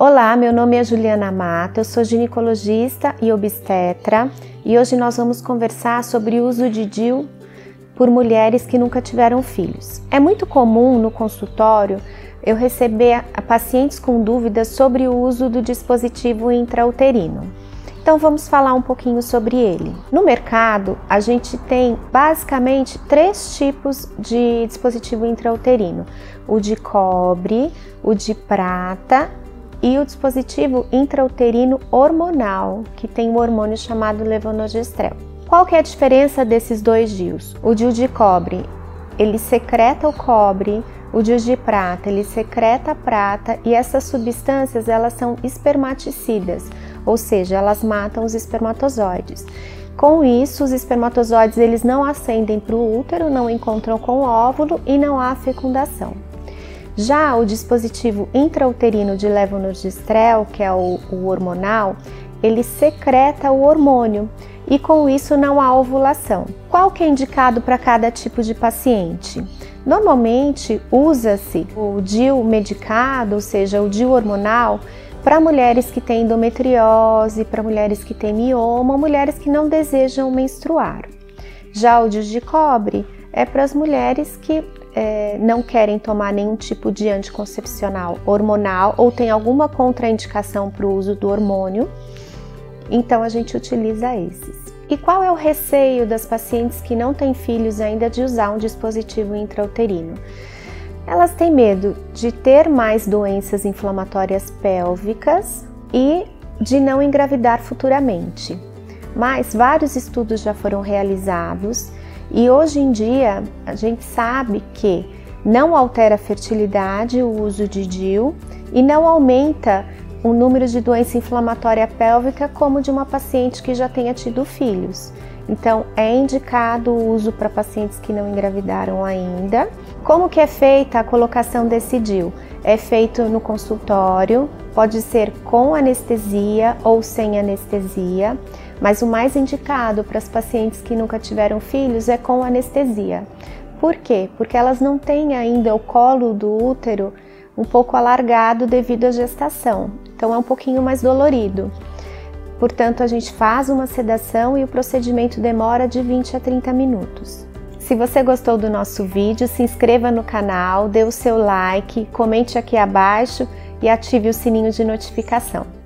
Olá, meu nome é Juliana Mata, eu sou ginecologista e obstetra e hoje nós vamos conversar sobre o uso de DIU por mulheres que nunca tiveram filhos. É muito comum no consultório eu receber pacientes com dúvidas sobre o uso do dispositivo intrauterino. Então vamos falar um pouquinho sobre ele. No mercado, a gente tem basicamente três tipos de dispositivo intrauterino: o de cobre, o de prata e o dispositivo intrauterino hormonal, que tem um hormônio chamado levonorgestrel. Qual que é a diferença desses dois DIUs? O DIU de cobre, ele secreta o cobre, o DIU de prata, ele secreta a prata e essas substâncias, elas são espermaticidas, ou seja, elas matam os espermatozoides. Com isso, os espermatozoides eles não ascendem para o útero, não encontram com o óvulo e não há fecundação. Já o dispositivo intrauterino de levonorgestrel, que é o, o hormonal, ele secreta o hormônio e com isso não há ovulação. Qual que é indicado para cada tipo de paciente? Normalmente usa-se o DIU medicado, ou seja, o DIU hormonal, para mulheres que têm endometriose, para mulheres que têm mioma, mulheres que não desejam menstruar. Já o DIU de cobre é para as mulheres que é, não querem tomar nenhum tipo de anticoncepcional hormonal ou tem alguma contraindicação para o uso do hormônio, então a gente utiliza esses. E qual é o receio das pacientes que não têm filhos ainda de usar um dispositivo intrauterino? Elas têm medo de ter mais doenças inflamatórias pélvicas e de não engravidar futuramente. Mas vários estudos já foram realizados e hoje em dia a gente sabe que não altera a fertilidade o uso de DIU e não aumenta o número de doença inflamatória pélvica como de uma paciente que já tenha tido filhos. Então, é indicado o uso para pacientes que não engravidaram ainda. Como que é feita a colocação desse DIU? É feito no consultório, pode ser com anestesia ou sem anestesia. Mas o mais indicado para as pacientes que nunca tiveram filhos é com anestesia. Por quê? Porque elas não têm ainda o colo do útero um pouco alargado devido à gestação, então é um pouquinho mais dolorido. Portanto, a gente faz uma sedação e o procedimento demora de 20 a 30 minutos. Se você gostou do nosso vídeo, se inscreva no canal, dê o seu like, comente aqui abaixo e ative o sininho de notificação.